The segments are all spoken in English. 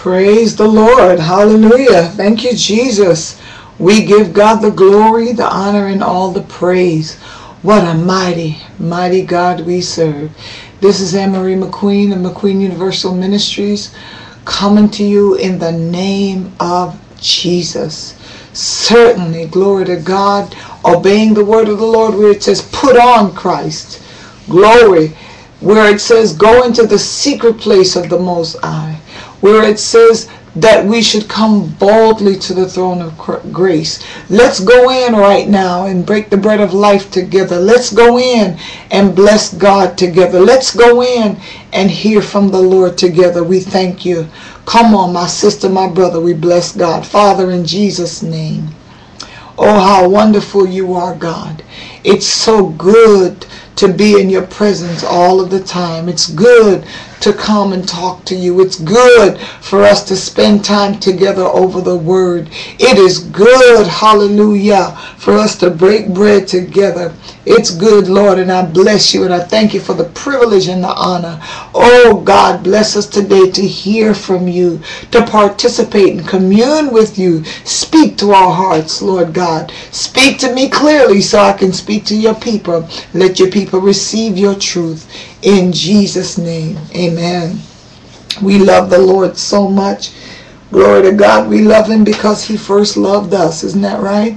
Praise the Lord. Hallelujah. Thank you, Jesus. We give God the glory, the honor, and all the praise. What a mighty, mighty God we serve. This is Anne-Marie McQueen of McQueen Universal Ministries coming to you in the name of Jesus. Certainly, glory to God, obeying the word of the Lord where it says, put on Christ. Glory. Where it says, go into the secret place of the Most High where it says that we should come boldly to the throne of grace. Let's go in right now and break the bread of life together. Let's go in and bless God together. Let's go in and hear from the Lord together. We thank you. Come on, my sister, my brother, we bless God. Father, in Jesus' name. Oh, how wonderful you are, God. It's so good to be in your presence all of the time. It's good to come and talk to you. It's good for us to spend time together over the word. It is good, hallelujah, for us to break bread together. It's good, Lord, and I bless you and I thank you for the privilege and the honor. Oh, God, bless us today to hear from you, to participate and commune with you. Speak to our hearts, Lord God. Speak to me clearly so I can speak to your people. Let your people receive your truth in Jesus' name. Amen. We love the Lord so much. Glory to God. We love him because he first loved us. Isn't that right?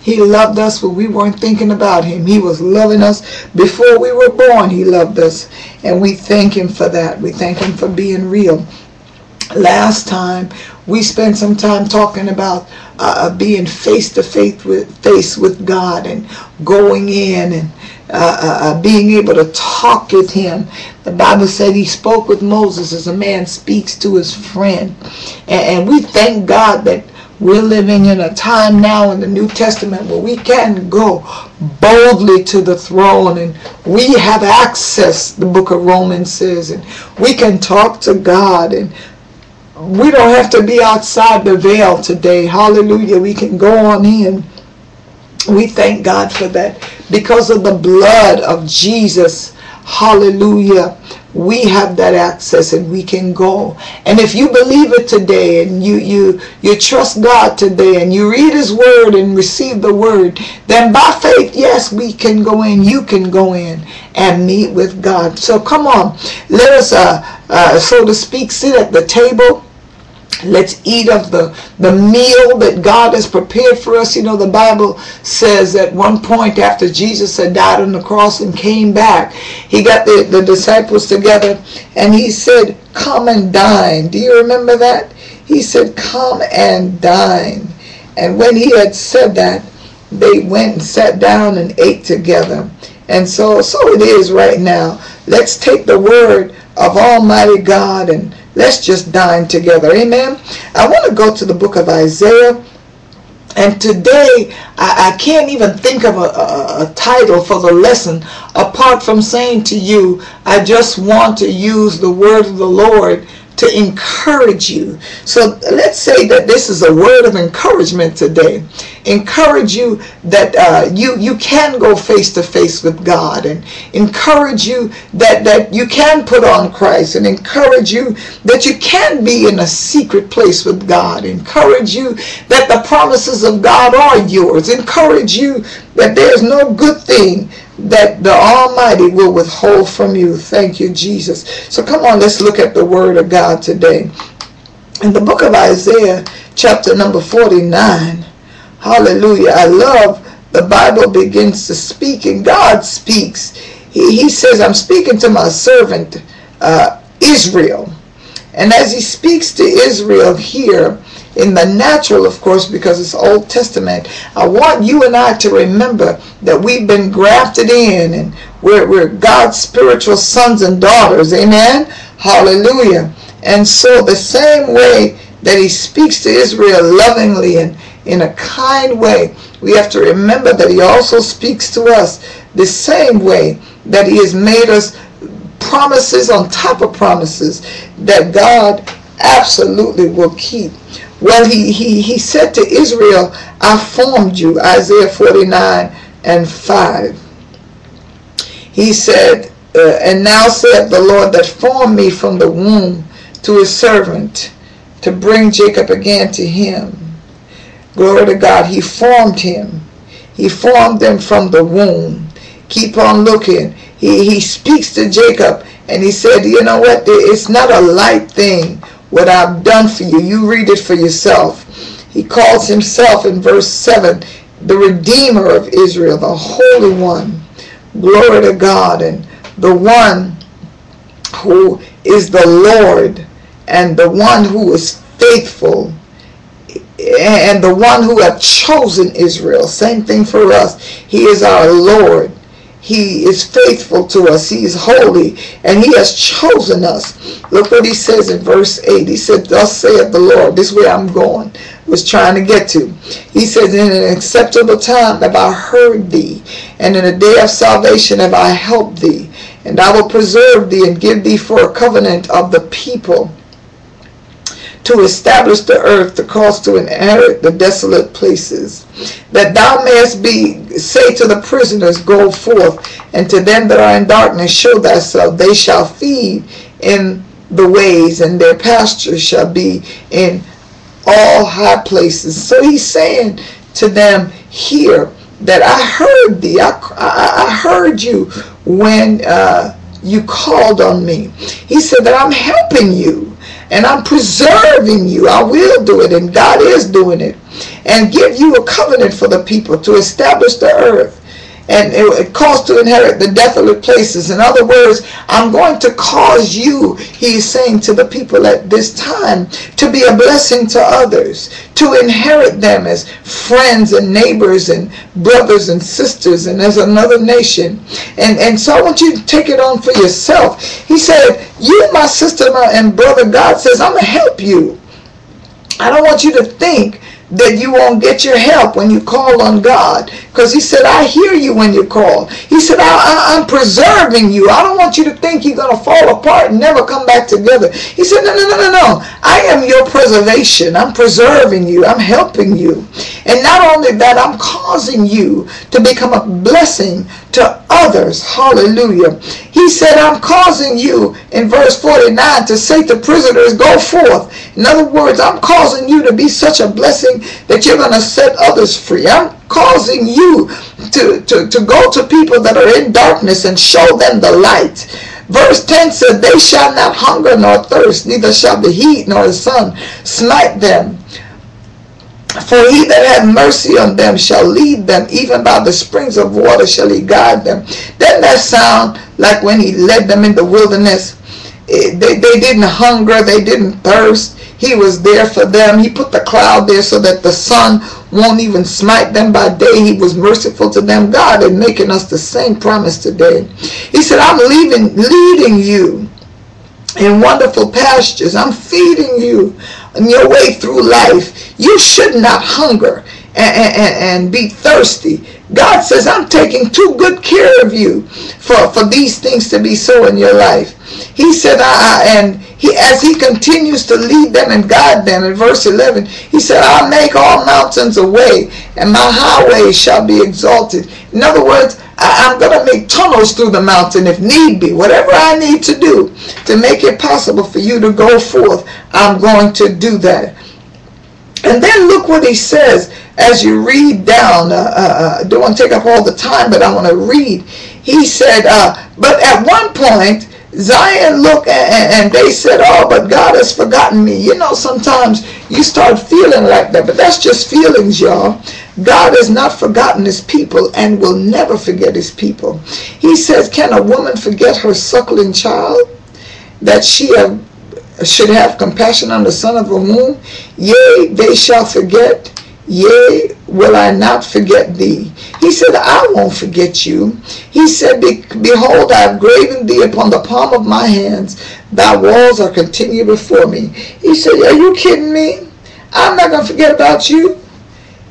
He loved us when we weren't thinking about him. He was loving us before we were born. He loved us. And we thank him for that. We thank him for being real. Last time we spent some time talking about uh, being face to face with face with God and going in and uh, uh, uh, being able to talk with him. The Bible said he spoke with Moses as a man speaks to his friend. And, and we thank God that we're living in a time now in the New Testament where we can go boldly to the throne and we have access, the book of Romans says, and we can talk to God and we don't have to be outside the veil today. Hallelujah. We can go on in we thank God for that. Because of the blood of Jesus, hallelujah, we have that access and we can go. And if you believe it today and you, you, you trust God today and you read his word and receive the word, then by faith, yes, we can go in. You can go in and meet with God. So come on, let us, uh, uh, so to speak, sit at the table Let's eat of the, the meal that God has prepared for us. You know, the Bible says at one point after Jesus had died on the cross and came back, he got the, the disciples together and he said, come and dine. Do you remember that? He said, come and dine. And when he had said that, they went and sat down and ate together. And so, so it is right now. Let's take the word of Almighty God and Let's just dine together. Amen. I want to go to the book of Isaiah. And today, I, I can't even think of a, a, a, title for the lesson apart from saying to you, I just want to use the word of the Lord to encourage you. So let's say that this is a word of encouragement today. Encourage you that uh, you you can go face to face with God, and encourage you that that you can put on Christ, and encourage you that you can be in a secret place with God. Encourage you that the promises of God are yours. Encourage you that there's no good thing that the Almighty will withhold from you. Thank you, Jesus. So come on, let's look at the Word of God today. In the book of Isaiah, chapter number 49, hallelujah, I love the Bible begins to speak and God speaks. He, he says, I'm speaking to my servant uh, Israel. And as he speaks to Israel here, in the natural, of course, because it's Old Testament. I want you and I to remember that we've been grafted in and we're, we're God's spiritual sons and daughters. Amen? Hallelujah. And so the same way that he speaks to Israel lovingly and in a kind way, we have to remember that he also speaks to us the same way that he has made us promises on top of promises that God absolutely will keep. Well, he, he, he said to Israel, I formed you, Isaiah 49 and 5. He said, uh, and now said the Lord that formed me from the womb to his servant, to bring Jacob again to him. Glory to God. He formed him. He formed them from the womb. Keep on looking. He, he speaks to Jacob and he said, you know what? It's not a light thing what I've done for you. You read it for yourself. He calls himself in verse 7 the Redeemer of Israel, the Holy One. Glory to God. And the one who is the Lord and the one who is faithful and the one who have chosen Israel. Same thing for us. He is our Lord. He is faithful to us. He is holy and he has chosen us. Look what he says in verse 8. He said, Thus saith the Lord. This way I'm going. Was trying to get to. He says, In an acceptable time have I heard thee, and in a day of salvation have I helped thee. And I will preserve thee and give thee for a covenant of the people to establish the earth, to cause to inherit the desolate places, that thou mayest be, say to the prisoners, go forth, and to them that are in darkness, show thyself. They shall feed in the ways, and their pasture shall be in all high places. So he's saying to them here that I heard thee, I, I, I heard you when uh, you called on me. He said that I'm helping you and I'm preserving you. I will do it, and God is doing it. And give you a covenant for the people to establish the earth and it caused to inherit the desolate places. In other words, I'm going to cause you, he's saying to the people at this time, to be a blessing to others, to inherit them as friends and neighbors and brothers and sisters and as another nation. And, and so I want you to take it on for yourself. He said, you, my sister and brother, God says, I'm going to help you. I don't want you to think that you won't get your help when you call on God. Because he said, I hear you when you call. He said, I, am preserving you. I don't want you to think you're going to fall apart and never come back together. He said, no, no, no, no, no. I am your preservation. I'm preserving you. I'm helping you. And not only that, I'm causing you to become a blessing to others. Hallelujah. He said, I'm causing you in verse 49 to say to prisoners, go forth. In other words, I'm causing you to be such a blessing that you're going to set others free. I'm causing you to, to, to go to people that are in darkness and show them the light. Verse 10 said, They shall not hunger nor thirst, neither shall the heat nor the sun smite them. For he that hath mercy on them shall lead them, even by the springs of water shall he guide them. Doesn't that sound like when he led them in the wilderness? It, they, they didn't hunger, they didn't thirst. He was there for them. He put the cloud there so that the sun won't even smite them by day. He was merciful to them. God is making us the same promise today. He said, I'm leaving, leading you in wonderful pastures. I'm feeding you your way through life. You should not hunger and, and, and, be thirsty. God says, I'm taking too good care of you for, for these things to be so in your life. He said, I, and he, as he continues to lead them and guide them in verse 11, he said, I'll make all mountains a way and my highways shall be exalted. In other words, I, I'm going to make tunnels through the mountain if need be. Whatever I need to do to make it possible for you to go forth, I'm going to do that. And then look what he says as you read down. Uh, uh, uh don't want to take up all the time, but I want to read. He said, uh, but at one point, Zion look and, and they said, oh, but God has forgotten me. You know, sometimes you start feeling like that, but that's just feelings, y'all. God has not forgotten his people and will never forget his people. He says, can a woman forget her suckling child that she have, should have compassion on the son of her womb? Yea, they shall forget. Yea, will I not forget thee? He said, I won't forget you. He said, Behold, I have graven thee upon the palm of my hands. Thy walls are continued before me. He said, Are you kidding me? I'm not going to forget about you.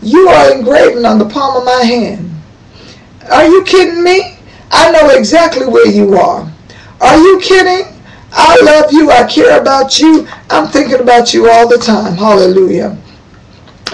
You are engraven on the palm of my hand. Are you kidding me? I know exactly where you are. Are you kidding? I love you. I care about you. I'm thinking about you all the time. Hallelujah.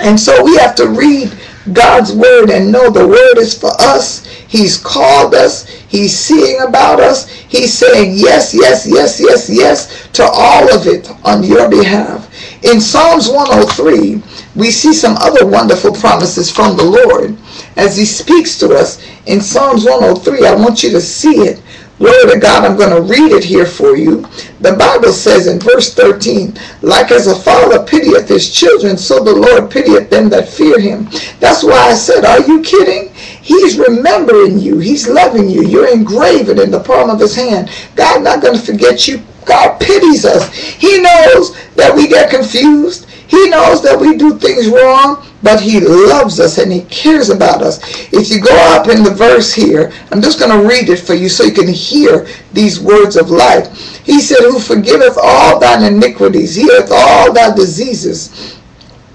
And so we have to read God's word and know the word is for us. He's called us. He's seeing about us. He's saying yes, yes, yes, yes, yes to all of it on your behalf. In Psalms 103, we see some other wonderful promises from the Lord as he speaks to us in Psalms 103. I want you to see it. Glory to God, I'm going to read it here for you. The Bible says in verse 13, like as a father pitieth his children, so the Lord pitieth them that fear him. That's why I said, are you kidding? He's remembering you. He's loving you. You're engraven in the palm of his hand. God not going to forget you. God pities us. He knows that we get confused. He knows that we do things wrong, but he loves us and he cares about us. If you go up in the verse here, I'm just going to read it for you so you can hear these words of life. He said, Who forgiveth all thine iniquities, healeth all thy diseases,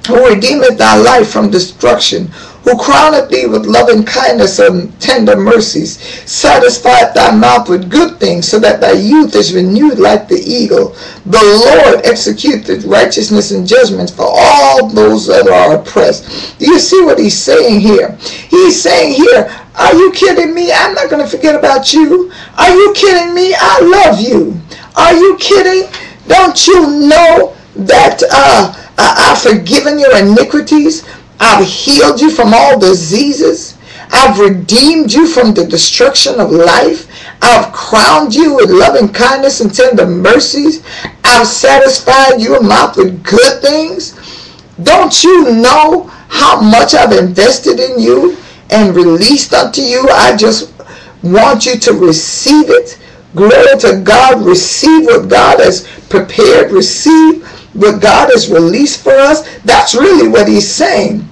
who redeemeth thy life from destruction, who crowneth thee with loving kindness and tender mercies, satisfieth thy mouth with good things, so that thy youth is renewed like the eagle. The Lord executeth righteousness and judgment for all those that are oppressed. Do you see what he's saying here? He's saying here, are you kidding me? I'm not going to forget about you. Are you kidding me? I love you. Are you kidding? Don't you know that uh, I've forgiven your iniquities? I've healed you from all diseases. I've redeemed you from the destruction of life. I've crowned you with loving kindness and tender mercies. I've satisfied your mouth with good things. Don't you know how much I've invested in you and released unto you? I just want you to receive it. Glory to God. Receive what God has prepared. Receive what God has released for us. That's really what he's saying.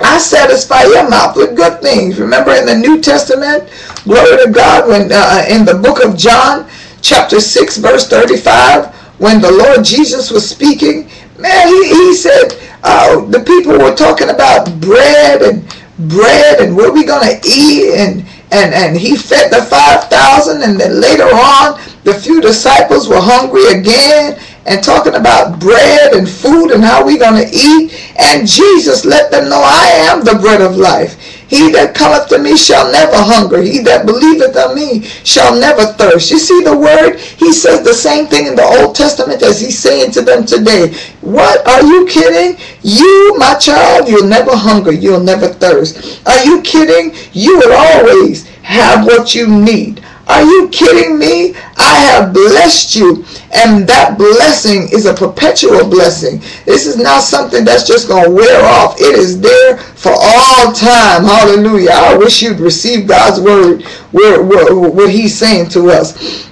I satisfy your mouth with good things. Remember in the New Testament, glory to God, when uh, in the book of John, chapter 6, verse 35, when the Lord Jesus was speaking, man, he, he said, uh, the people were talking about bread and bread and what are we going to eat and, and, and he fed the 5,000 and then later on the few disciples were hungry again and talking about bread and food and how we're going to eat. And Jesus let them know, I am the bread of life. He that cometh to me shall never hunger. He that believeth on me shall never thirst. You see the word? He says the same thing in the Old Testament as he's saying to them today. What? Are you kidding? You, my child, you'll never hunger. You'll never thirst. Are you kidding? You will always have what you need. Are you kidding me? I have blessed you. And that blessing is a perpetual blessing. This is not something that's just going to wear off. It is there for all time. Hallelujah. I wish you'd receive God's word, what he's saying to us.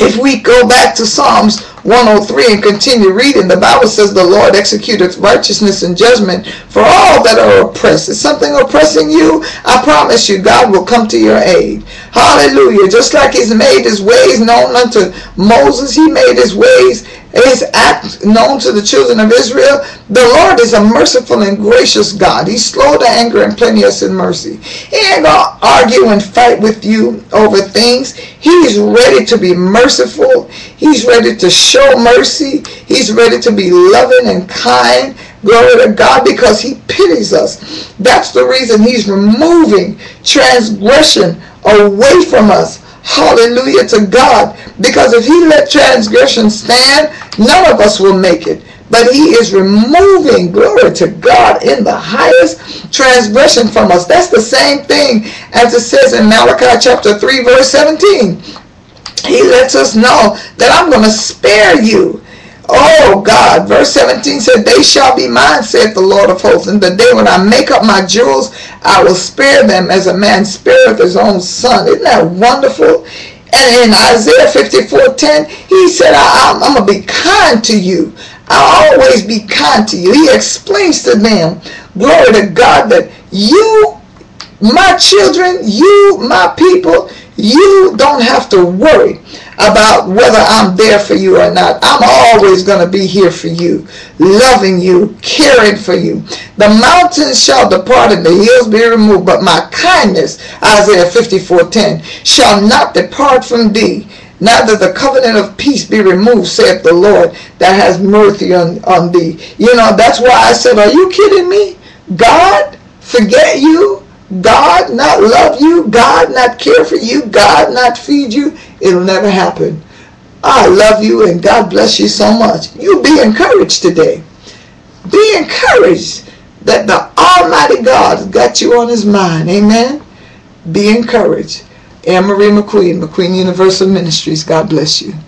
If we go back to Psalms 103 and continue reading, the Bible says the Lord executeth righteousness and judgment for all that are oppressed. Is something oppressing you? I promise you, God will come to your aid. Hallelujah. Just like he's made his ways known unto Moses, he made his ways his act known to the children of Israel. The Lord is a merciful and gracious God. He's slow to anger and plenteous in mercy. He ain't gonna argue and fight with you over things. He's ready to be merciful. He's ready to show mercy. He's ready to be loving and kind. Glory to God because he pities us. That's the reason he's removing transgression away from us Hallelujah to God. Because if he let transgression stand, none of us will make it. But he is removing, glory to God, in the highest transgression from us. That's the same thing as it says in Malachi chapter 3, verse 17. He lets us know that I'm going to spare you. Oh God, verse 17 said, They shall be mine, saith the Lord of hosts. In the day when I make up my jewels, I will spare them as a man spareth his own son. Isn't that wonderful? And in Isaiah 54, 10, he said, I, am going to be kind to you. I'll always be kind to you. He explains to them, glory to God, that you, my children, you, my people, you don't have to worry about whether I'm there for you or not. I'm always going to be here for you, loving you, caring for you. The mountains shall depart and the hills be removed, but my kindness, Isaiah 54:10, shall not depart from thee. Neither the covenant of peace be removed, saith the Lord, that has mercy on, on thee. You know, that's why I said, are you kidding me? God forget you? God not love you? God not care for you? God not feed you? It'll never happen. I love you and God bless you so much. You be encouraged today. Be encouraged that the Almighty God has got you on his mind. Amen. Be encouraged. Anne Marie McQueen, McQueen Universal Ministries. God bless you.